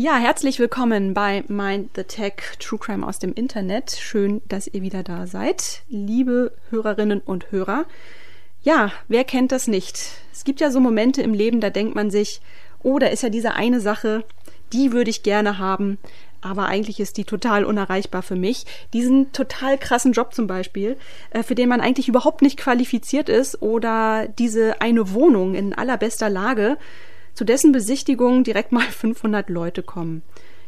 Ja, herzlich willkommen bei Mind the Tech True Crime aus dem Internet. Schön, dass ihr wieder da seid, liebe Hörerinnen und Hörer. Ja, wer kennt das nicht? Es gibt ja so Momente im Leben, da denkt man sich, oh, da ist ja diese eine Sache, die würde ich gerne haben, aber eigentlich ist die total unerreichbar für mich. Diesen total krassen Job zum Beispiel, äh, für den man eigentlich überhaupt nicht qualifiziert ist oder diese eine Wohnung in allerbester Lage, zu dessen Besichtigung direkt mal 500 Leute kommen.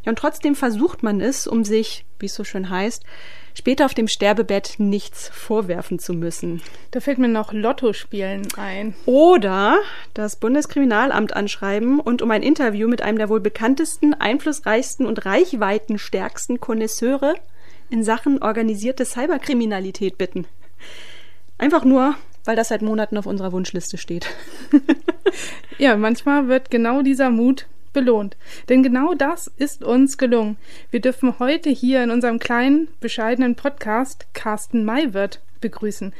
Ja, und trotzdem versucht man es, um sich, wie es so schön heißt, später auf dem Sterbebett nichts vorwerfen zu müssen. Da fällt mir noch Lotto spielen ein. Oder das Bundeskriminalamt anschreiben und um ein Interview mit einem der wohl bekanntesten, einflussreichsten und reichweitenstärksten Konnoisseure in Sachen organisierte Cyberkriminalität bitten. Einfach nur, weil das seit Monaten auf unserer Wunschliste steht. ja, manchmal wird genau dieser Mut belohnt. Denn genau das ist uns gelungen. Wir dürfen heute hier in unserem kleinen, bescheidenen Podcast Carsten Maywirth begrüßen,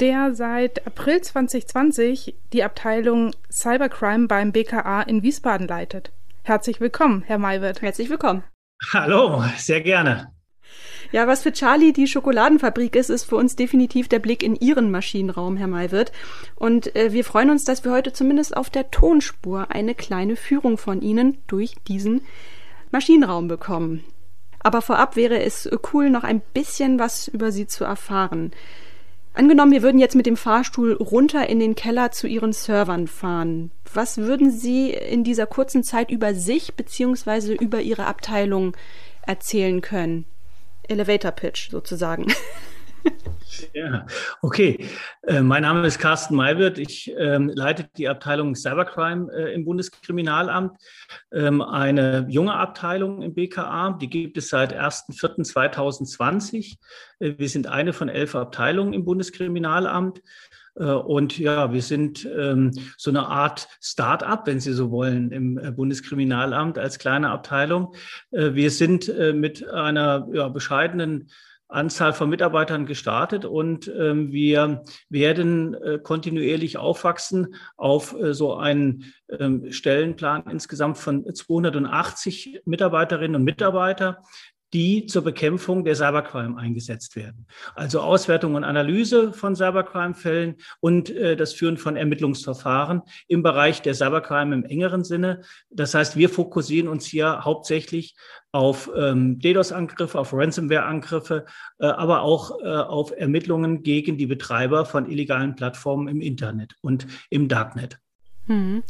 der seit April 2020 die Abteilung Cybercrime beim BKA in Wiesbaden leitet. Herzlich willkommen, Herr Maywirth. Herzlich willkommen. Hallo, sehr gerne. Ja, was für Charlie die Schokoladenfabrik ist, ist für uns definitiv der Blick in Ihren Maschinenraum, Herr Maywirth. Und äh, wir freuen uns, dass wir heute zumindest auf der Tonspur eine kleine Führung von Ihnen durch diesen Maschinenraum bekommen. Aber vorab wäre es cool, noch ein bisschen was über Sie zu erfahren. Angenommen, wir würden jetzt mit dem Fahrstuhl runter in den Keller zu Ihren Servern fahren. Was würden Sie in dieser kurzen Zeit über sich bzw. über Ihre Abteilung erzählen können? Elevator Pitch sozusagen. Ja, okay. Äh, mein Name ist Carsten Maywirth. Ich ähm, leite die Abteilung Cybercrime äh, im Bundeskriminalamt. Ähm, eine junge Abteilung im BKA, die gibt es seit 1.4.2020. Äh, wir sind eine von elf Abteilungen im Bundeskriminalamt. Äh, und ja, wir sind ähm, so eine Art Start-up, wenn Sie so wollen, im äh, Bundeskriminalamt als kleine Abteilung. Äh, wir sind mit einer ja, bescheidenen Anzahl von Mitarbeitern gestartet und ähm, wir werden kontinuierlich aufwachsen auf so einen ähm, Stellenplan insgesamt von 280 Mitarbeiterinnen und Mitarbeiter die zur Bekämpfung der Cybercrime eingesetzt werden. Also Auswertung und Analyse von Cybercrime-Fällen und äh, das Führen von Ermittlungsverfahren im Bereich der Cybercrime im engeren Sinne. Das heißt, wir fokussieren uns hier hauptsächlich auf ähm, DDoS-Angriffe, auf Ransomware-Angriffe, äh, aber auch äh, auf Ermittlungen gegen die Betreiber von illegalen Plattformen im Internet und im Darknet. Mhm.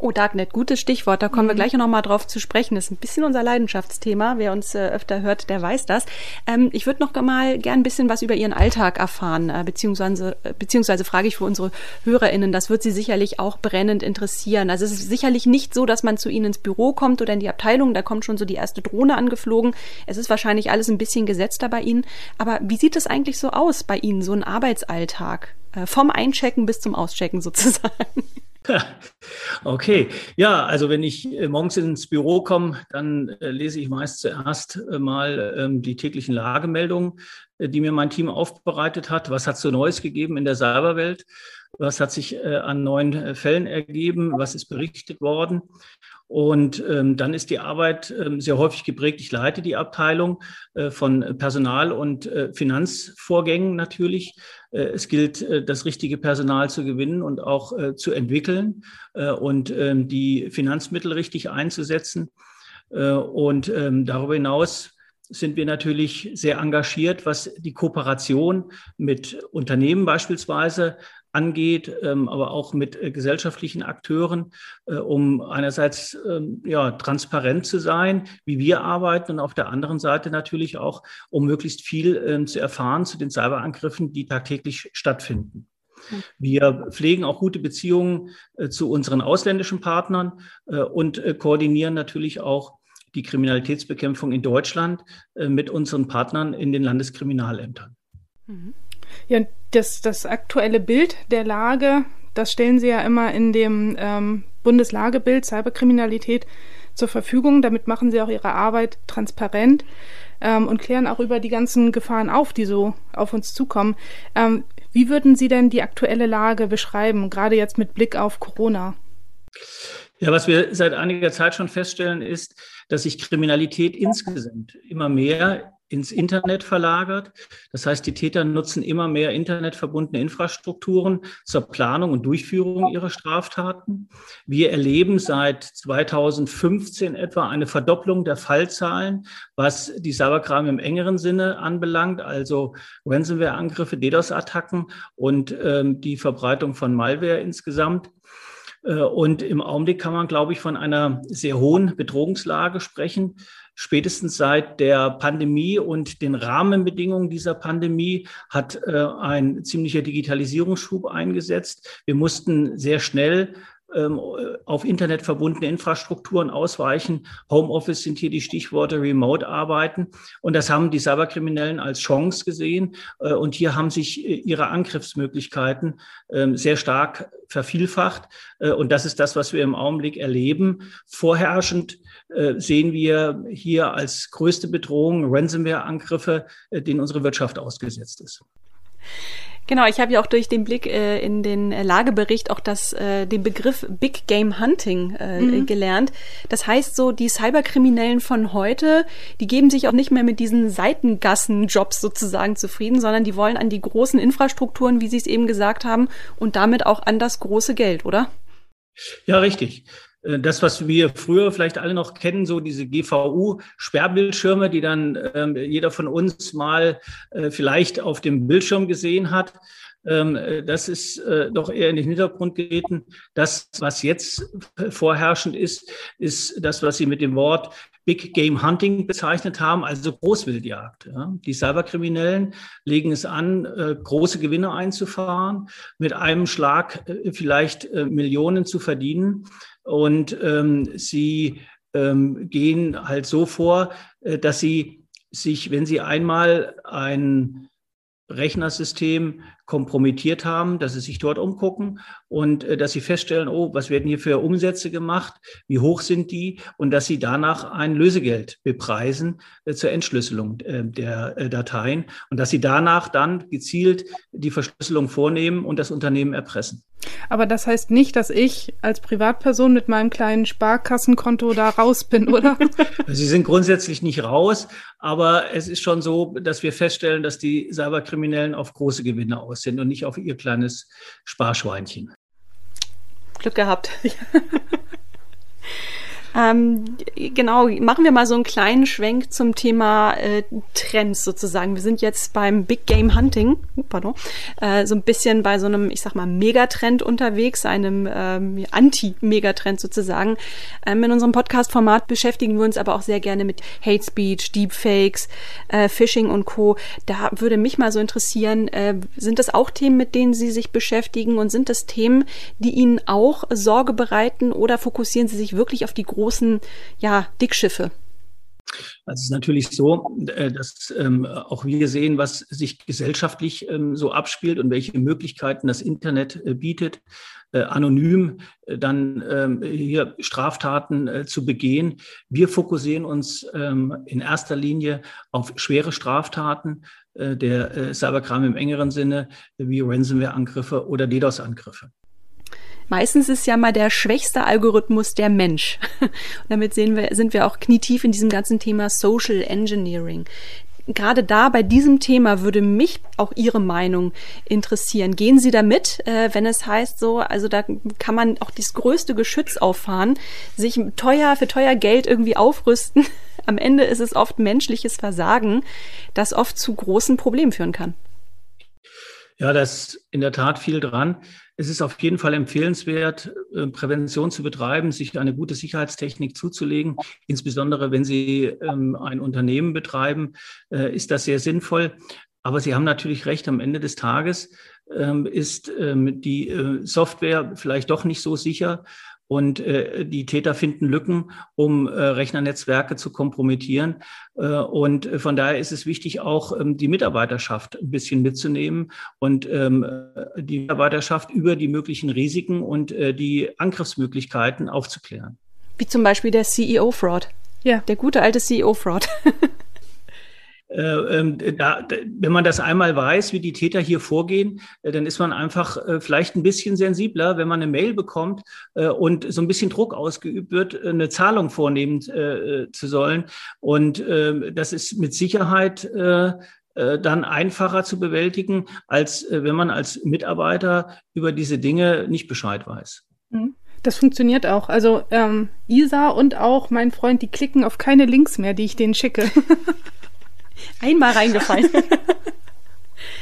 Oh, Darknet, gutes Stichwort. Da kommen mhm. wir gleich noch mal drauf zu sprechen. Das ist ein bisschen unser Leidenschaftsthema. Wer uns äh, öfter hört, der weiß das. Ähm, ich würde noch mal gern ein bisschen was über Ihren Alltag erfahren, äh, beziehungsweise, äh, beziehungsweise frage ich für unsere HörerInnen, das wird Sie sicherlich auch brennend interessieren. Also es ist sicherlich nicht so, dass man zu Ihnen ins Büro kommt oder in die Abteilung, da kommt schon so die erste Drohne angeflogen. Es ist wahrscheinlich alles ein bisschen gesetzter bei Ihnen. Aber wie sieht es eigentlich so aus bei Ihnen, so ein Arbeitsalltag? Äh, vom Einchecken bis zum Auschecken sozusagen. Okay, ja, also wenn ich äh, morgens ins Büro komme, dann äh, lese ich meist zuerst äh, mal ähm, die täglichen Lagemeldungen, die mir mein Team aufbereitet hat. Was hat es so Neues gegeben in der Cyberwelt? Was hat sich an neuen Fällen ergeben? Was ist berichtet worden? Und ähm, dann ist die Arbeit ähm, sehr häufig geprägt. Ich leite die Abteilung äh, von Personal- und äh, Finanzvorgängen natürlich. Äh, es gilt, äh, das richtige Personal zu gewinnen und auch äh, zu entwickeln und ähm, die Finanzmittel richtig einzusetzen. Und ähm, darüber hinaus sind wir natürlich sehr engagiert, was die Kooperation mit Unternehmen beispielsweise angeht, ähm, aber auch mit äh, gesellschaftlichen Akteuren, äh, um einerseits ähm, ja, transparent zu sein, wie wir arbeiten und auf der anderen Seite natürlich auch, um möglichst viel ähm, zu erfahren zu den Cyberangriffen, die tagtäglich stattfinden. Wir pflegen auch gute Beziehungen äh, zu unseren ausländischen Partnern und koordinieren natürlich auch die Kriminalitätsbekämpfung in Deutschland mit unseren Partnern in den Landeskriminalämtern. Mhm. Ja, das, das aktuelle Bild der Lage, das stellen Sie ja immer in dem ähm, Bundeslagebild Cyberkriminalität zur Verfügung. Damit machen Sie auch Ihre Arbeit transparent ähm, und klären auch über die ganzen Gefahren auf, die so auf uns zukommen. Ähm, wie würden Sie denn die aktuelle Lage beschreiben, gerade jetzt mit Blick auf Corona? Ja, was wir seit einiger Zeit schon feststellen, ist, dass sich Kriminalität insgesamt immer mehr ins Internet verlagert. Das heißt, die Täter nutzen immer mehr internetverbundene Infrastrukturen zur Planung und Durchführung ihrer Straftaten. Wir erleben seit 2015 etwa eine Verdopplung der Fallzahlen, was die Cybercrime im engeren Sinne anbelangt, also Ransomware-Angriffe, DDoS-Attacken und ähm, die Verbreitung von Malware insgesamt. Äh, und im Augenblick kann man, glaube ich, von einer sehr hohen Bedrohungslage sprechen. Spätestens seit der Pandemie und den Rahmenbedingungen dieser Pandemie hat äh, ein ziemlicher Digitalisierungsschub eingesetzt. Wir mussten sehr schnell ähm, auf Internet verbundene Infrastrukturen ausweichen. Homeoffice sind hier die Stichworte Remote arbeiten. Und das haben die Cyberkriminellen als Chance gesehen. Äh, und hier haben sich äh, ihre Angriffsmöglichkeiten ähm, sehr stark vervielfacht. Äh, und das ist das, was wir im Augenblick erleben. Vorherrschend sehen wir hier als größte Bedrohung Ransomware-Angriffe, denen unsere Wirtschaft ausgesetzt ist. Genau, ich habe ja auch durch den Blick äh, in den äh, Lagebericht auch das, äh, den Begriff Big Game Hunting äh, mhm. gelernt. Das heißt so, die Cyberkriminellen von heute, die geben sich auch nicht mehr mit diesen Seitengassen-Jobs sozusagen zufrieden, sondern die wollen an die großen Infrastrukturen, wie Sie es eben gesagt haben, und damit auch an das große Geld, oder? Ja, richtig. Äh, das, was wir früher vielleicht alle noch kennen, so diese GVU-Sperrbildschirme, die dann ähm, jeder von uns mal äh, vielleicht auf dem Bildschirm gesehen hat. Ähm, äh, das ist äh, doch eher in den Hintergrund geraten. Das, was jetzt vorherrschend ist, ist das, was Sie mit dem Wort Big Game Hunting bezeichnet haben, also Großwildjagd. Ja. Die Cyberkriminellen legen es an, äh, große Gewinne einzufahren, mit einem Schlag äh, vielleicht äh, Millionen zu verdienen. Und ähm, sie ähm, gehen halt so vor, äh, dass sie sich, wenn sie einmal ein Rechnersystem kompromittiert haben, dass sie sich dort umgucken und äh, dass sie feststellen, oh, was werden hier für Umsätze gemacht, wie hoch sind die und dass sie danach ein Lösegeld bepreisen äh, zur Entschlüsselung äh, der äh, Dateien und dass sie danach dann gezielt die Verschlüsselung vornehmen und das Unternehmen erpressen. Aber das heißt nicht, dass ich als Privatperson mit meinem kleinen Sparkassenkonto da raus bin, oder? Sie sind grundsätzlich nicht raus, aber es ist schon so, dass wir feststellen, dass die Cyberkriminellen auf große Gewinne aus sind und nicht auf ihr kleines Sparschweinchen. Glück gehabt. Ähm, genau, machen wir mal so einen kleinen Schwenk zum Thema äh, Trends sozusagen. Wir sind jetzt beim Big Game Hunting, uh, pardon, äh, so ein bisschen bei so einem, ich sag mal, Megatrend unterwegs, einem ähm, Anti-Megatrend sozusagen. Ähm, in unserem Podcast-Format beschäftigen wir uns aber auch sehr gerne mit Hate Speech, Deepfakes, äh, Phishing und Co. Da würde mich mal so interessieren, äh, sind das auch Themen, mit denen Sie sich beschäftigen und sind das Themen, die Ihnen auch Sorge bereiten oder fokussieren Sie sich wirklich auf die großen ja, Dickschiffe? Also es ist natürlich so, äh, dass ähm, auch wir sehen, was sich gesellschaftlich ähm, so abspielt und welche Möglichkeiten das Internet äh, bietet, äh, anonym dann ähm, hier Straftaten zu begehen. Wir fokussieren uns in erster Linie auf schwere Straftaten der Cybercrime im engeren Sinne, wie Ransomware-Angriffe oder DDoS-Angriffe. Meistens ist ja mal der schwächste Algorithmus der Mensch. Und damit sehen wir, sind wir auch knietief in diesem ganzen Thema Social Engineering. Gerade da bei diesem Thema würde mich auch Ihre Meinung interessieren. Gehen Sie da mit, äh, wenn es heißt so, also da kann man auch das größte Geschütz auffahren, sich teuer für teuer Geld irgendwie aufrüsten. Am Ende ist es oft menschliches Versagen, das oft zu großen Problemen führen kann. Ja, da ist in der Tat viel dran. Es ist auf jeden Fall empfehlenswert, äh, Prävention zu betreiben, sich eine gute Sicherheitstechnik zuzulegen. Insbesondere wenn Sie ähm, ein Unternehmen betreiben, äh, ist das sehr sinnvoll. Aber Sie haben natürlich recht, am Ende des Tages ähm, ist ähm, die äh, Software vielleicht doch nicht so sicher und äh, die Täter finden Lücken, um äh, Rechnernetzwerke zu kompromittieren. Äh, und von daher ist es wichtig, auch ähm, die Mitarbeiterschaft ein bisschen mitzunehmen und ähm, äh, die Mitarbeiterschaft über die möglichen Risiken und äh, die Angriffsmöglichkeiten aufzuklären. Wie zum Beispiel der CEO-Fraud. Ja. Der gute alte CEO-Fraud. Äh, ähm, da, wenn man das einmal weiß, wie die Täter hier vorgehen, äh, dann ist man einfach äh, vielleicht ein bisschen sensibler, wenn man eine Mail bekommt und so ein bisschen Druck ausgeübt wird, eine Zahlung vornehmen zu sollen. Und ähm, das ist mit Sicherheit dann einfacher zu bewältigen, als wenn man als Mitarbeiter über diese Dinge nicht Bescheid weiß. Mhm. Das funktioniert auch. Also ähm, Isa und auch mein Freund, die klicken auf keine Links mehr, die ich denen schicke. Einmal reingefallen.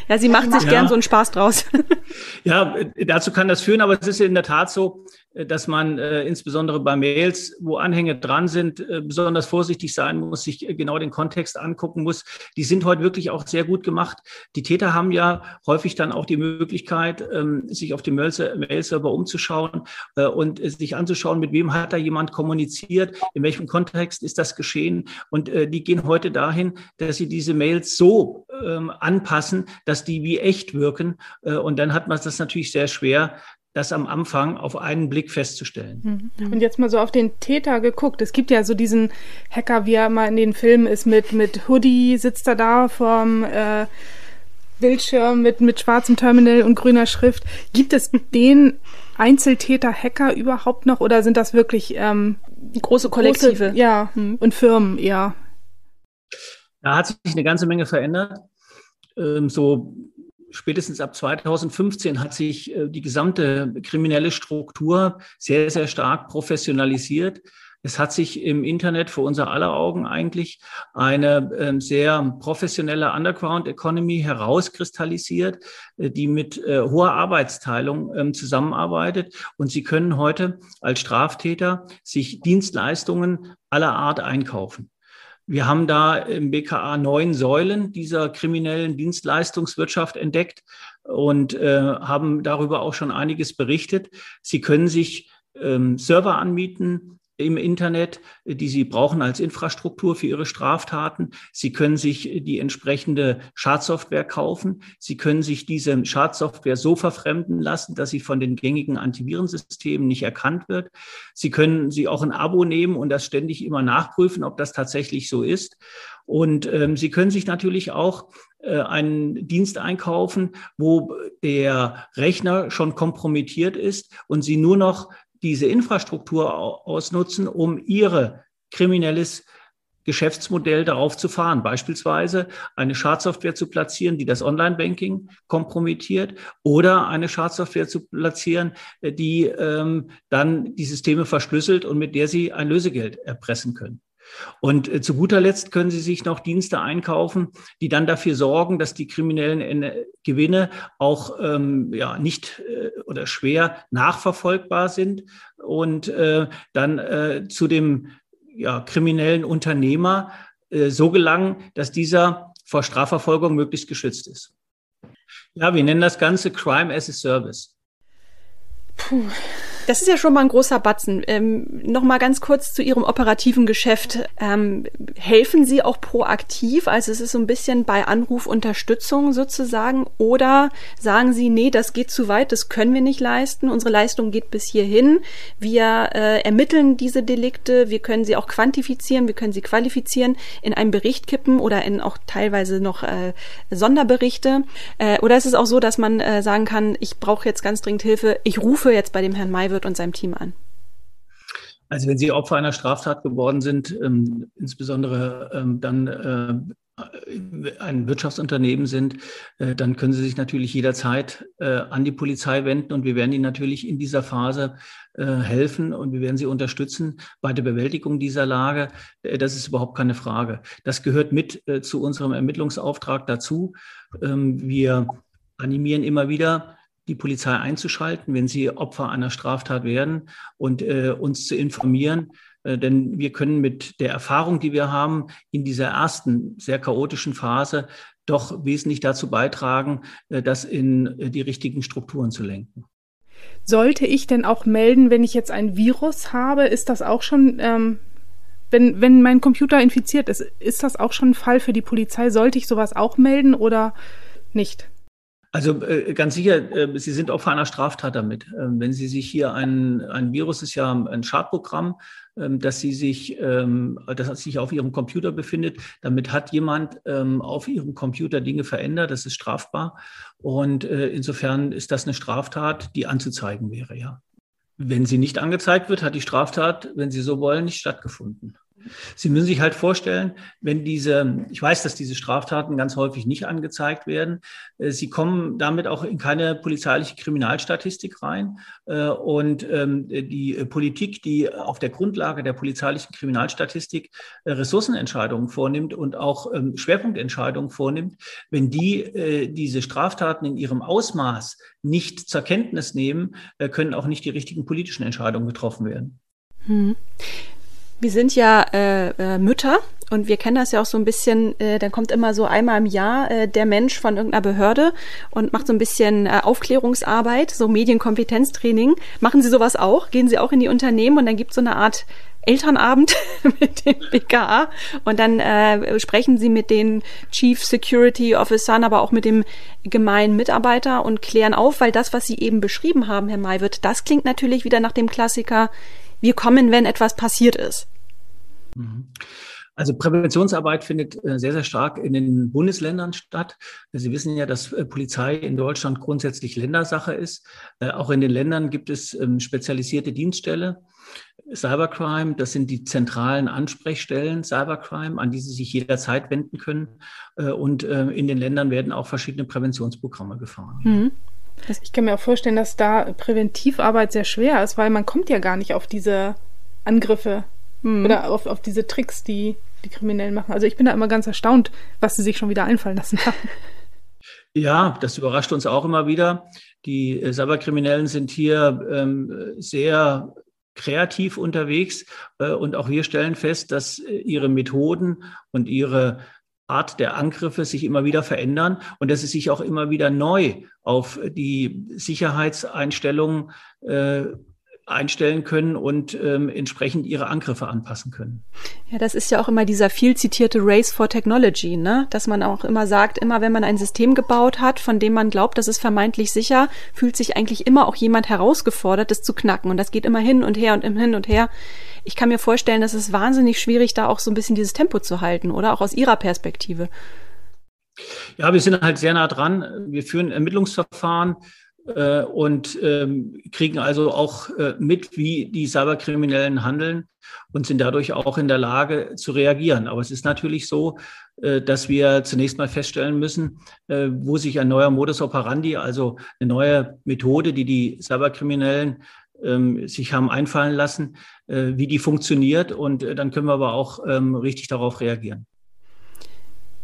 ja, sie macht sich ja. gern so einen Spaß draus. ja, dazu kann das führen, aber es ist in der Tat so, dass man äh, insbesondere bei Mails, wo Anhänge dran sind, äh, besonders vorsichtig sein muss, sich äh, genau den Kontext angucken muss. Die sind heute wirklich auch sehr gut gemacht. Die Täter haben ja häufig dann auch die Möglichkeit, ähm, sich auf dem Mail-Server umzuschauen äh, und sich anzuschauen, mit wem hat da jemand kommuniziert, in welchem Kontext ist das geschehen. Und äh, die gehen heute dahin, dass sie diese Mails so ähm, anpassen, dass die wie echt wirken. Äh, und dann hat man das natürlich sehr schwer, das am Anfang auf einen Blick festzustellen. Mhm. Und jetzt mal so auf den Täter geguckt. Es gibt ja so diesen Hacker, wie er mal in den Filmen ist, mit, mit Hoodie sitzt er da vorm äh, Bildschirm mit, mit schwarzem Terminal und grüner Schrift. Gibt es den Einzeltäter-Hacker überhaupt noch oder sind das wirklich ähm, große Kollektive? Große, ja, mhm. und Firmen eher? Da hat sich eine ganze Menge verändert. Ähm, so spätestens ab 2015 hat sich äh, die gesamte kriminelle Struktur sehr, sehr stark professionalisiert. Es hat sich im Internet vor unser aller Augen eigentlich eine äh, sehr professionelle Underground Economy herauskristallisiert, äh, die mit hoher Arbeitsteilung ähm, zusammenarbeitet. Und Sie können heute als Straftäter sich Dienstleistungen aller Art einkaufen. Wir haben da im BKA neun Säulen dieser kriminellen Dienstleistungswirtschaft entdeckt und äh, haben darüber auch schon einiges berichtet. Sie können sich ähm, Server anmieten, im Internet, die Sie brauchen als Infrastruktur für Ihre Straftaten. Sie können sich die entsprechende Schadsoftware kaufen. Sie können sich diese Schadsoftware so verfremden lassen, dass sie von den gängigen Antivirensystemen nicht erkannt wird. Sie können sie auch ein Abo nehmen und das ständig immer nachprüfen, ob das tatsächlich so ist. Und ähm, Sie können sich natürlich auch äh, einen Dienst einkaufen, wo der Rechner schon kompromittiert ist und Sie nur noch diese Infrastruktur ausnutzen, um ihre kriminelles Geschäftsmodell darauf zu fahren. Beispielsweise eine Schadsoftware zu platzieren, die das Online-Banking kompromittiert oder eine Schadsoftware zu platzieren, die ähm, dann die Systeme verschlüsselt und mit der sie ein Lösegeld erpressen können. Und äh, zu guter Letzt können Sie sich noch Dienste einkaufen, die dann dafür sorgen, dass die kriminellen Gewinne auch ähm, ja, nicht äh, oder schwer nachverfolgbar sind und äh, dann äh, zu dem ja, kriminellen Unternehmer äh, so gelangen, dass dieser vor Strafverfolgung möglichst geschützt ist. Ja, wir nennen das Ganze Crime as a Service. Puh. Das ist ja schon mal ein großer Batzen. Ähm, Nochmal ganz kurz zu Ihrem operativen Geschäft. Ähm, helfen Sie auch proaktiv? Also es ist so ein bisschen bei Anrufunterstützung sozusagen. Oder sagen Sie, nee, das geht zu weit, das können wir nicht leisten. Unsere Leistung geht bis hierhin. Wir äh, ermitteln diese Delikte. Wir können sie auch quantifizieren. Wir können sie qualifizieren, in einen Bericht kippen oder in auch teilweise noch äh, Sonderberichte. Äh, oder ist es auch so, dass man äh, sagen kann, ich brauche jetzt ganz dringend Hilfe. Ich rufe jetzt bei dem Herrn May wird und seinem Team an? Also wenn Sie Opfer einer Straftat geworden sind, ähm, insbesondere ähm, dann äh, ein Wirtschaftsunternehmen sind, äh, dann können Sie sich natürlich jederzeit äh, an die Polizei wenden und wir werden Ihnen natürlich in dieser Phase äh, helfen und wir werden Sie unterstützen bei der Bewältigung dieser Lage. Äh, das ist überhaupt keine Frage. Das gehört mit äh, zu unserem Ermittlungsauftrag dazu. Ähm, wir animieren immer wieder die Polizei einzuschalten, wenn sie Opfer einer Straftat werden und äh, uns zu informieren. Äh, denn wir können mit der Erfahrung, die wir haben, in dieser ersten sehr chaotischen Phase doch wesentlich dazu beitragen, äh, das in äh, die richtigen Strukturen zu lenken. Sollte ich denn auch melden, wenn ich jetzt ein Virus habe? Ist das auch schon, ähm, wenn, wenn mein Computer infiziert ist, ist das auch schon ein Fall für die Polizei? Sollte ich sowas auch melden oder nicht? Also äh, ganz sicher, äh, Sie sind Opfer einer Straftat damit. Ähm, wenn Sie sich hier ein, ein Virus ist ja ein Schadprogramm, ähm, dass Sie sich, ähm, das sich auf Ihrem Computer befindet. Damit hat jemand ähm, auf Ihrem Computer Dinge verändert. Das ist strafbar. Und äh, insofern ist das eine Straftat, die anzuzeigen wäre, ja. Wenn sie nicht angezeigt wird, hat die Straftat, wenn Sie so wollen, nicht stattgefunden. Sie müssen sich halt vorstellen, wenn diese, ich weiß, dass diese Straftaten ganz häufig nicht angezeigt werden, äh, sie kommen damit auch in keine polizeiliche Kriminalstatistik rein. Äh, und ähm, die Politik, die auf der Grundlage der polizeilichen Kriminalstatistik äh, Ressourcenentscheidungen vornimmt und auch ähm, Schwerpunktentscheidungen vornimmt, wenn die diese Straftaten in ihrem Ausmaß nicht zur Kenntnis nehmen, können auch nicht die richtigen politischen Entscheidungen getroffen werden. Hm. Wir sind ja äh, äh, Mütter und wir kennen das ja auch so ein bisschen, äh, dann kommt immer so einmal im Jahr äh, der Mensch von irgendeiner Behörde und macht so ein bisschen äh, Aufklärungsarbeit, so Medienkompetenztraining. Machen Sie sowas auch? Gehen Sie auch in die Unternehmen und dann gibt so eine Art Elternabend mit dem BKA und dann äh, sprechen Sie mit den Chief Security Officern, aber auch mit dem gemeinen Mitarbeiter und klären auf, weil das, was Sie eben beschrieben haben, Herr Maywirt, das klingt natürlich wieder nach dem Klassiker wir kommen, wenn etwas passiert ist? Mhm. Also Präventionsarbeit findet äh, sehr, sehr stark in den Bundesländern statt. Sie wissen ja, dass äh, Polizei in Deutschland grundsätzlich Ländersache ist. Äh, auch in den Ländern gibt es ähm, spezialisierte Dienststelle. Cybercrime, das sind die zentralen Ansprechstellen Cybercrime, an die Sie sich jederzeit wenden können. Und in den Ländern werden auch verschiedene Präventionsprogramme gefahren. Mhm. Ich kann mir auch vorstellen, dass da Präventivarbeit sehr schwer ist, weil man kommt ja gar nicht auf diese Angriffe hm. oder auf, auf diese Tricks, die die Kriminellen machen. Also ich bin da immer ganz erstaunt, was sie sich schon wieder einfallen lassen haben. Ja, das überrascht uns auch immer wieder. Die äh, Cyberkriminellen sind hier ähm, sehr kreativ unterwegs äh, und auch wir stellen fest, dass äh, ihre Methoden und ihre Art der Angriffe sich immer wieder verändern und dass sie sich auch immer wieder neu auf die Sicherheitseinstellungen äh, einstellen können und ähm, entsprechend ihre Angriffe anpassen können. Ja, das ist ja auch immer dieser viel zitierte Race for Technology, ne? Dass man auch immer sagt, immer wenn man ein System gebaut hat, von dem man glaubt, das ist vermeintlich sicher, fühlt sich eigentlich immer auch jemand herausgefordert, das zu knacken. Und das geht immer hin und her und hin und her. Ich kann mir vorstellen, dass es wahnsinnig schwierig, da auch so ein bisschen dieses Tempo zu halten, oder auch aus Ihrer Perspektive. Ja, wir sind halt sehr nah dran. Wir führen Ermittlungsverfahren äh, und ähm, kriegen also auch äh, mit, wie die Cyberkriminellen handeln und sind dadurch auch in der Lage zu reagieren. Aber es ist natürlich so, äh, dass wir zunächst mal feststellen müssen, äh, wo sich ein neuer Modus operandi, also eine neue Methode, die die Cyberkriminellen ähm, sich haben einfallen lassen, äh, wie die funktioniert. Und äh, dann können wir aber auch ähm, richtig darauf reagieren.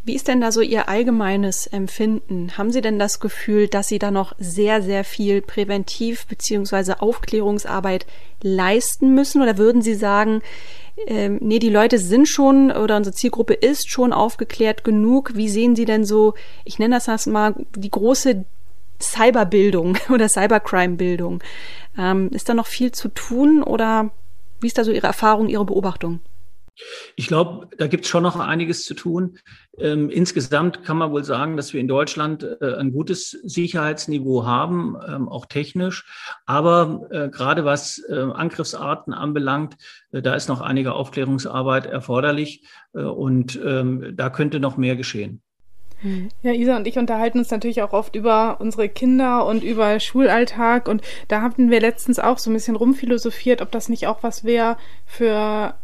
Wie ist denn da so Ihr allgemeines Empfinden? Haben Sie denn das Gefühl, dass Sie da noch sehr, sehr viel Präventiv- bzw. Aufklärungsarbeit leisten müssen? Oder würden Sie sagen, ähm, nee, die Leute sind schon oder unsere Zielgruppe ist schon aufgeklärt genug? Wie sehen Sie denn so, ich nenne das mal, die große Cyberbildung oder Cybercrime-Bildung? Ähm, ist da noch viel zu tun oder wie ist da so Ihre Erfahrung, Ihre Beobachtung? Ich glaube, da gibt es schon noch einiges zu tun. Ähm, insgesamt kann man wohl sagen, dass wir in Deutschland äh, ein gutes Sicherheitsniveau haben, ähm, auch technisch. Aber äh, gerade was äh, Angriffsarten anbelangt, äh, da ist noch einige Aufklärungsarbeit erforderlich äh, und ähm, da könnte noch mehr geschehen. Ja, Isa und ich unterhalten uns natürlich auch oft über unsere Kinder und über Schulalltag und da hatten wir letztens auch so ein bisschen rumphilosophiert, ob das nicht auch was wäre für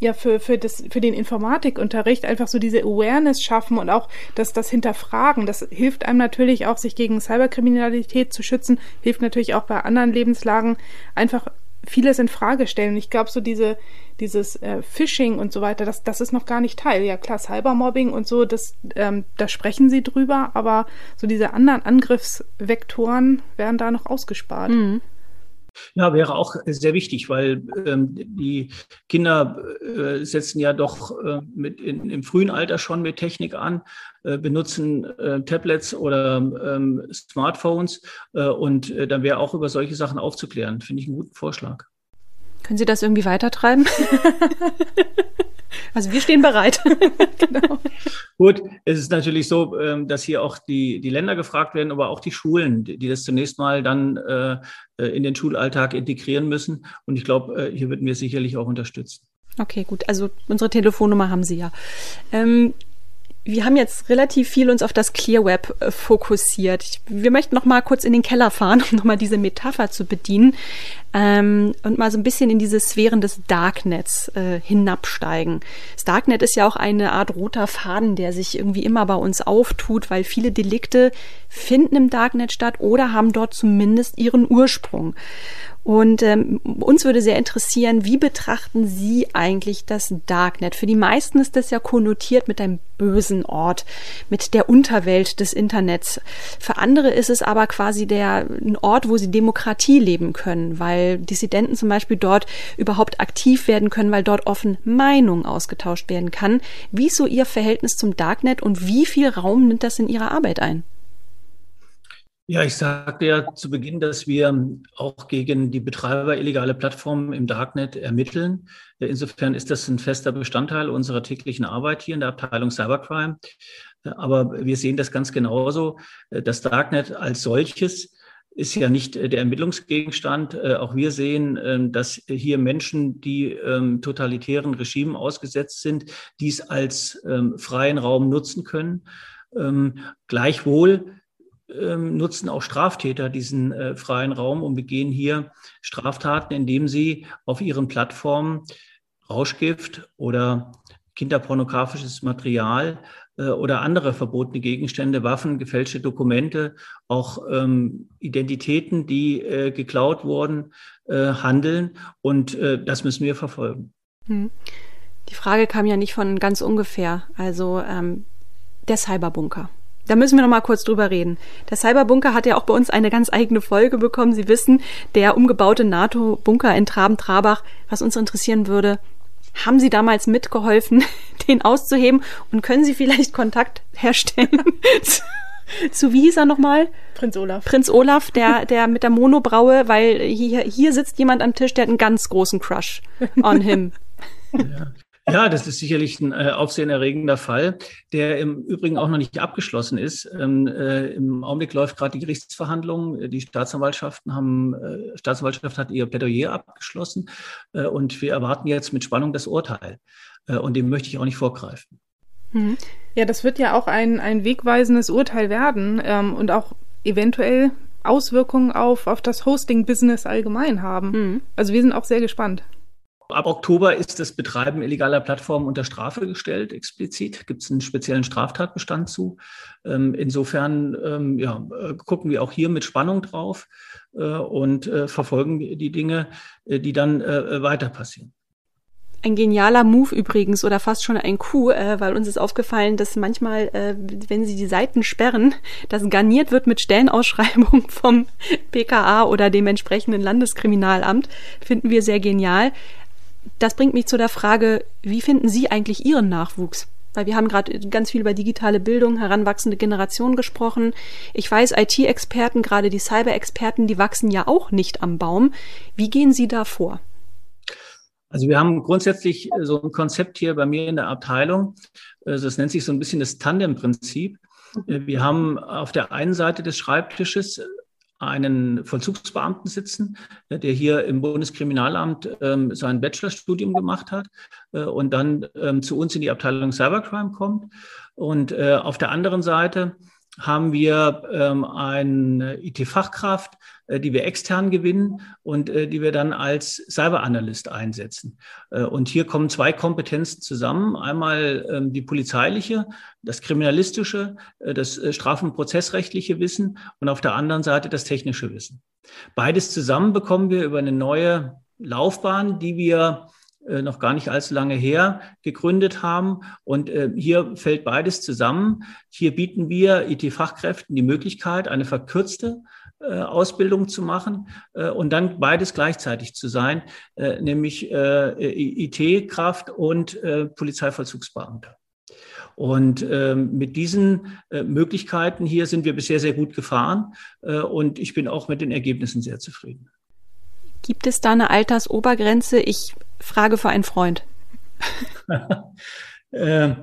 ja für, für, das, für den Informatikunterricht einfach so diese Awareness schaffen und auch das, das Hinterfragen. Das hilft einem natürlich auch, sich gegen Cyberkriminalität zu schützen, hilft natürlich auch bei anderen Lebenslagen einfach vieles in Frage stellen. Und ich glaube, so diese, dieses äh, Phishing und so weiter, das, das ist noch gar nicht Teil. Ja klar, Cybermobbing und so, das, ähm, da sprechen sie drüber, aber so diese anderen Angriffsvektoren werden da noch ausgespart. Mhm. Ja, wäre auch sehr wichtig, weil ähm, die Kinder äh, setzen ja doch äh, mit in, im frühen Alter schon mit Technik an, äh, benutzen äh, Tablets oder ähm, Smartphones äh, und äh, dann wäre auch über solche Sachen aufzuklären. Finde ich einen guten Vorschlag. Können Sie das irgendwie weitertreiben? Also wir stehen bereit. genau. Gut, es ist natürlich so, ähm, dass hier auch die, die Länder gefragt werden, aber auch die Schulen, die das zunächst mal dann äh, äh, in den Schulalltag integrieren müssen. Und ich glaube, hier würden wir sicherlich auch unterstützen. Okay, gut. Also unsere Telefonnummer haben Sie ja. Ähm, wir haben jetzt relativ viel uns auf das Clear Web äh, fokussiert. Wir möchten noch mal kurz in den Keller fahren, um noch mal diese Metapher zu bedienen ähm, und mal so ein bisschen in diese Sphären des Darknets äh, hinabsteigen. Das Darknet ist ja auch eine Art roter Faden, der sich irgendwie immer bei uns auftut, weil viele Delikte finden im Darknet statt oder haben dort zumindest ihren Ursprung. Und ähm, uns würde sehr interessieren, wie betrachten Sie eigentlich das Darknet? Für die meisten ist das ja konnotiert mit einem bösen Ort, mit der Unterwelt des Internets. Für andere ist es aber quasi der ein Ort, wo sie Demokratie leben können, weil Dissidenten zum Beispiel dort überhaupt aktiv werden können, weil dort offen Meinung ausgetauscht werden kann. Wie ist so Ihr Verhältnis zum Darknet und wie viel Raum nimmt das in Ihrer Arbeit ein? Ja, ich sagte ja zu Beginn, dass wir auch gegen die Betreiber illegale Plattformen im Darknet ermitteln. Insofern ist das ein fester Bestandteil unserer täglichen Arbeit hier in der Abteilung Cybercrime. Aber wir sehen das ganz genauso. Das Darknet als solches ist ja nicht der Ermittlungsgegenstand. Auch wir sehen, dass hier Menschen, die ähm, totalitären Regimen ausgesetzt sind, dies als ähm, freien Raum nutzen können. Ähm, gleichwohl ähm, nutzen auch Straftäter diesen äh, freien Raum und begehen hier Straftaten, indem sie auf ihren Plattformen Rauschgift oder kinderpornografisches Material äh, oder andere verbotene Gegenstände, Waffen, gefälschte Dokumente, auch ähm, Identitäten, die äh, geklaut wurden, äh, handeln. Und äh, das müssen wir verfolgen. Hm. Die Frage kam ja nicht von ganz ungefähr. Also ähm, der Cyberbunker. Da müssen wir noch mal kurz drüber reden. Der Cyberbunker hat ja auch bei uns eine ganz eigene Folge bekommen. Sie wissen, der umgebaute NATO-Bunker in Traben-Trabach, was uns interessieren würde. Haben Sie damals mitgeholfen, den auszuheben? Und können Sie vielleicht Kontakt herstellen zu, zu wie hieß er nochmal? Prinz Olaf. Prinz Olaf, der, der mit der Monobraue, weil hier, hier sitzt jemand am Tisch, der hat einen ganz großen Crush on him. Ja. Ja, das ist sicherlich ein äh, aufsehenerregender Fall, der im Übrigen auch noch nicht abgeschlossen ist. Ähm, äh, Im Augenblick läuft gerade die Gerichtsverhandlung. Die Staatsanwaltschaften haben, äh, Staatsanwaltschaft hat ihr Plädoyer abgeschlossen äh, und wir erwarten jetzt mit Spannung das Urteil. Äh, und dem möchte ich auch nicht vorgreifen. Mhm. Ja, das wird ja auch ein, ein wegweisendes Urteil werden ähm, und auch eventuell Auswirkungen auf, auf das Hosting-Business allgemein haben. Mhm. Also wir sind auch sehr gespannt. Ab Oktober ist das Betreiben illegaler Plattformen unter Strafe gestellt, explizit. Gibt es einen speziellen Straftatbestand zu. Ähm, insofern ähm, ja, äh, gucken wir auch hier mit Spannung drauf äh, und äh, verfolgen die Dinge, die dann weiter passieren. Ein genialer Move übrigens oder fast schon ein Coup, äh, weil uns ist aufgefallen, dass manchmal, äh, wenn sie die Seiten sperren, das garniert wird mit Stellenausschreibung vom PKA oder dem entsprechenden Landeskriminalamt. Finden wir sehr genial das bringt mich zu der Frage, wie finden Sie eigentlich Ihren Nachwuchs? Weil wir haben gerade ganz viel über digitale Bildung, heranwachsende Generation gesprochen. Ich weiß, IT-Experten, gerade die Cyber-Experten, die wachsen ja auch nicht am Baum. Wie gehen Sie da vor? Also wir haben grundsätzlich so ein Konzept hier bei mir in der Abteilung. Also das nennt sich so ein bisschen das Tandem-Prinzip. Wir haben auf der einen Seite des Schreibtisches einen Vollzugsbeamten sitzen, der hier im Bundeskriminalamt ähm, sein Bachelorstudium gemacht hat äh, und dann ähm, zu uns in die Abteilung Cybercrime kommt. Und äh, auf der anderen Seite haben wir ähm, eine IT-Fachkraft, äh, die wir extern gewinnen und äh, die wir dann als Cyberanalyst einsetzen. Äh, und hier kommen zwei Kompetenzen zusammen. Einmal ähm, die polizeiliche, das kriminalistische, äh, das äh, straf- und prozessrechtliche Wissen und auf der anderen Seite das technische Wissen. Beides zusammen bekommen wir über eine neue Laufbahn, die wir noch gar nicht allzu lange her gegründet haben. Und äh, hier fällt beides zusammen. Hier bieten wir IT-Fachkräften die Möglichkeit, eine verkürzte äh, Ausbildung zu machen und dann beides gleichzeitig zu sein, nämlich IT-Kraft und Polizeivollzugsbeamter. Und ähm, mit diesen äh, Möglichkeiten hier sind wir bisher sehr gut gefahren äh, und ich bin auch mit den Ergebnissen sehr zufrieden. Gibt es da eine Altersobergrenze? Ich frage für einen Freund. Äh,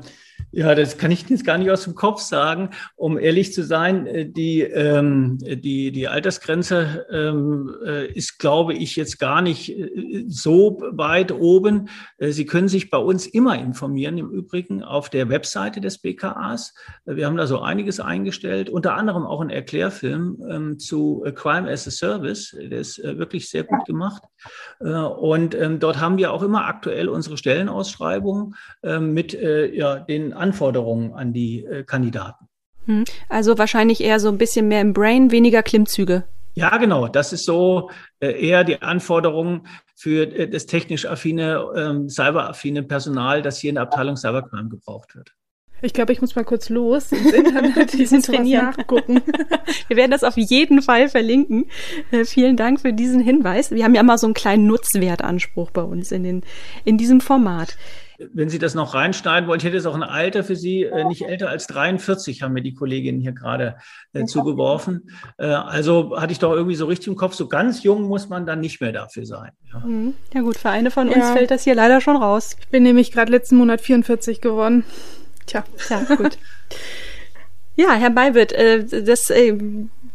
ja, das kann ich jetzt gar nicht aus dem Kopf sagen. Um ehrlich zu sein, äh, die, ähm, die, die Altersgrenze ähm, äh, ist, glaube ich, jetzt gar nicht äh, so weit oben. Äh, Sie können sich bei uns immer informieren, im Übrigen auf der Webseite des BKAs. Wir haben da so einiges eingestellt, unter anderem auch einen Erklärfilm ähm, zu Crime as a Service. Der ist äh, wirklich sehr gut gemacht. Äh, und ähm, dort haben wir auch immer aktuell unsere Stellenausschreibung ähm, mit ja, den Anforderungen an die äh, Kandidaten. Hm. Also wahrscheinlich eher so ein bisschen mehr im Brain, weniger Klimmzüge. Ja, genau. Das ist so äh, eher die Anforderung für äh, das technisch affine, ähm, cyberaffine Personal, das hier in der Abteilung Cybercrime gebraucht wird. Ich glaube, ich muss mal kurz los ins Internet die sind trainieren. nachgucken. Wir werden das auf jeden Fall verlinken. Äh, vielen Dank für diesen Hinweis. Wir haben ja immer so einen kleinen Nutzwertanspruch bei uns in, den, in diesem Format wenn Sie das noch reinschneiden wollen, ich hätte jetzt auch ein Alter für Sie, äh, nicht älter als 43, haben mir die Kolleginnen hier gerade äh, zugeworfen. Äh, also hatte ich doch irgendwie so richtig im Kopf, so ganz jung muss man dann nicht mehr dafür sein. Ja, mhm. ja gut, für eine von uns ja. fällt das hier leider schon raus. Ich bin nämlich gerade letzten Monat 44 geworden. Tja, ja, gut. ja, Herr Beiwitt, äh, das äh,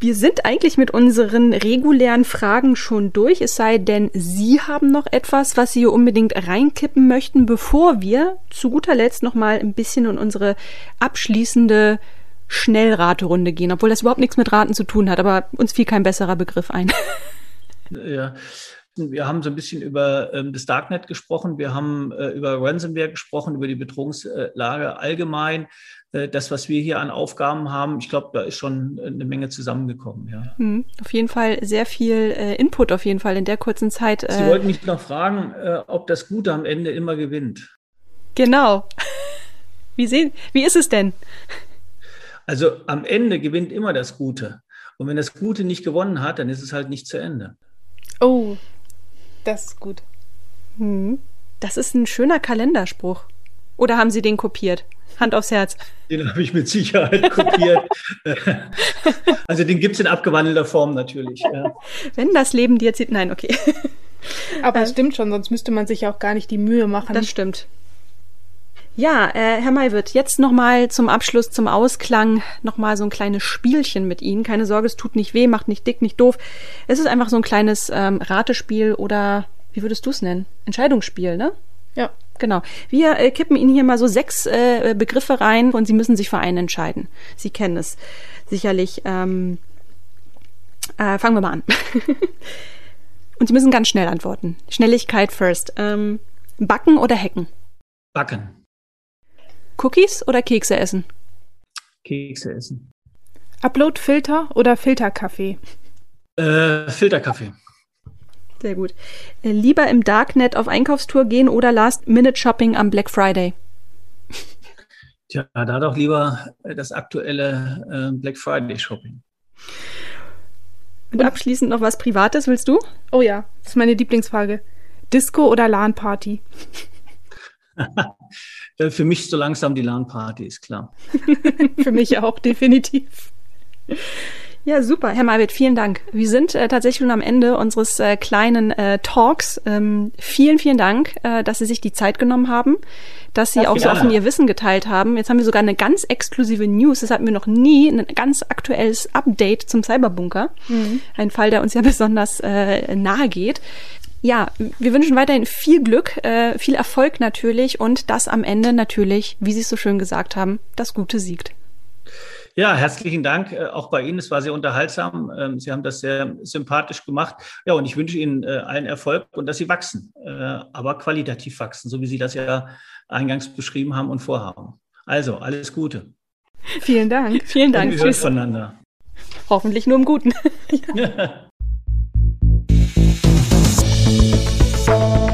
wir sind eigentlich mit unseren regulären Fragen schon durch, es sei denn, Sie haben noch etwas, was Sie hier unbedingt reinkippen möchten, bevor wir zu guter Letzt noch mal ein bisschen in unsere abschließende Schnellraterunde gehen, obwohl das überhaupt nichts mit Raten zu tun hat, aber uns fiel kein besserer Begriff ein. Ja, wir haben so ein bisschen über ähm, das Darknet gesprochen, wir haben äh, über Ransomware gesprochen, über die Bedrohungslage allgemein. Äh, das, was wir hier an Aufgaben haben, ich glaube, da ist schon eine Menge zusammengekommen. Ja. Hm, auf jeden Fall sehr viel äh, Input, auf jeden Fall in der kurzen Zeit. Sie wollten mich noch fragen, äh, ob das Gute am Ende immer gewinnt. Genau. Wie, sehen, wie ist es denn? Also am Ende gewinnt immer das Gute. Und wenn das Gute nicht gewonnen hat, dann ist es halt nicht zu Ende. Oh, das ist gut. Hm. Das ist ein schöner Kalenderspruch. Oder haben Sie den kopiert? Hand aufs Herz. Den habe ich mit Sicherheit kopiert. also den gibt es in abgewandelter Form natürlich. Ja. Wenn das Leben dir zieht. Nein, okay. Aber es äh, stimmt schon, sonst müsste man sich auch gar nicht die Mühe machen. Das stimmt. Ja, äh, Herr Maywirt, jetzt nochmal zum Abschluss, zum Ausklang, nochmal so ein kleines Spielchen mit Ihnen. Keine Sorge, es tut nicht weh, macht nicht dick, nicht doof. Es ist einfach so ein kleines ähm, Ratespiel oder, wie würdest du es nennen? Entscheidungsspiel, ne? Ja. Genau. Wir äh, kippen Ihnen hier mal so sechs äh, Begriffe rein und Sie müssen sich für einen entscheiden. Sie kennen es sicherlich. Ähm, äh, fangen wir mal an. und Sie müssen ganz schnell antworten. Schnelligkeit first. Ähm, backen oder hacken? Backen. Cookies oder Kekse essen? Kekse essen. Upload-Filter oder Filterkaffee? Äh, Filterkaffee. Sehr gut. Äh, lieber im Darknet auf Einkaufstour gehen oder Last-Minute-Shopping am Black Friday? Tja, da doch lieber das aktuelle äh, Black Friday-Shopping. Und abschließend noch was Privates, willst du? Oh ja, das ist meine Lieblingsfrage. Disco oder LAN-Party? Für mich so langsam die LAN-Party, ist klar. Für mich auch, definitiv. Ja, super. Herr Malwitt, vielen Dank. Wir sind äh, tatsächlich schon am Ende unseres äh, kleinen äh, Talks. Ähm, vielen, vielen Dank, äh, dass Sie sich die Zeit genommen haben, dass Sie ja, auch so offen Ihr Wissen geteilt haben. Jetzt haben wir sogar eine ganz exklusive News. Das hatten wir noch nie. Ein ganz aktuelles Update zum Cyberbunker. Mhm. Ein Fall, der uns ja besonders äh, nahe geht. Ja, wir wünschen weiterhin viel Glück, äh, viel Erfolg natürlich und dass am Ende natürlich, wie Sie es so schön gesagt haben, das Gute siegt. Ja, herzlichen Dank äh, auch bei Ihnen. Es war sehr unterhaltsam. Ähm, Sie haben das sehr sympathisch gemacht. Ja, und ich wünsche Ihnen äh, allen Erfolg und dass Sie wachsen, äh, aber qualitativ wachsen, so wie Sie das ja eingangs beschrieben haben und vorhaben. Also, alles Gute. Vielen Dank. Vielen Dank. Und wir hören voneinander. Hoffentlich nur im Guten. Thank you.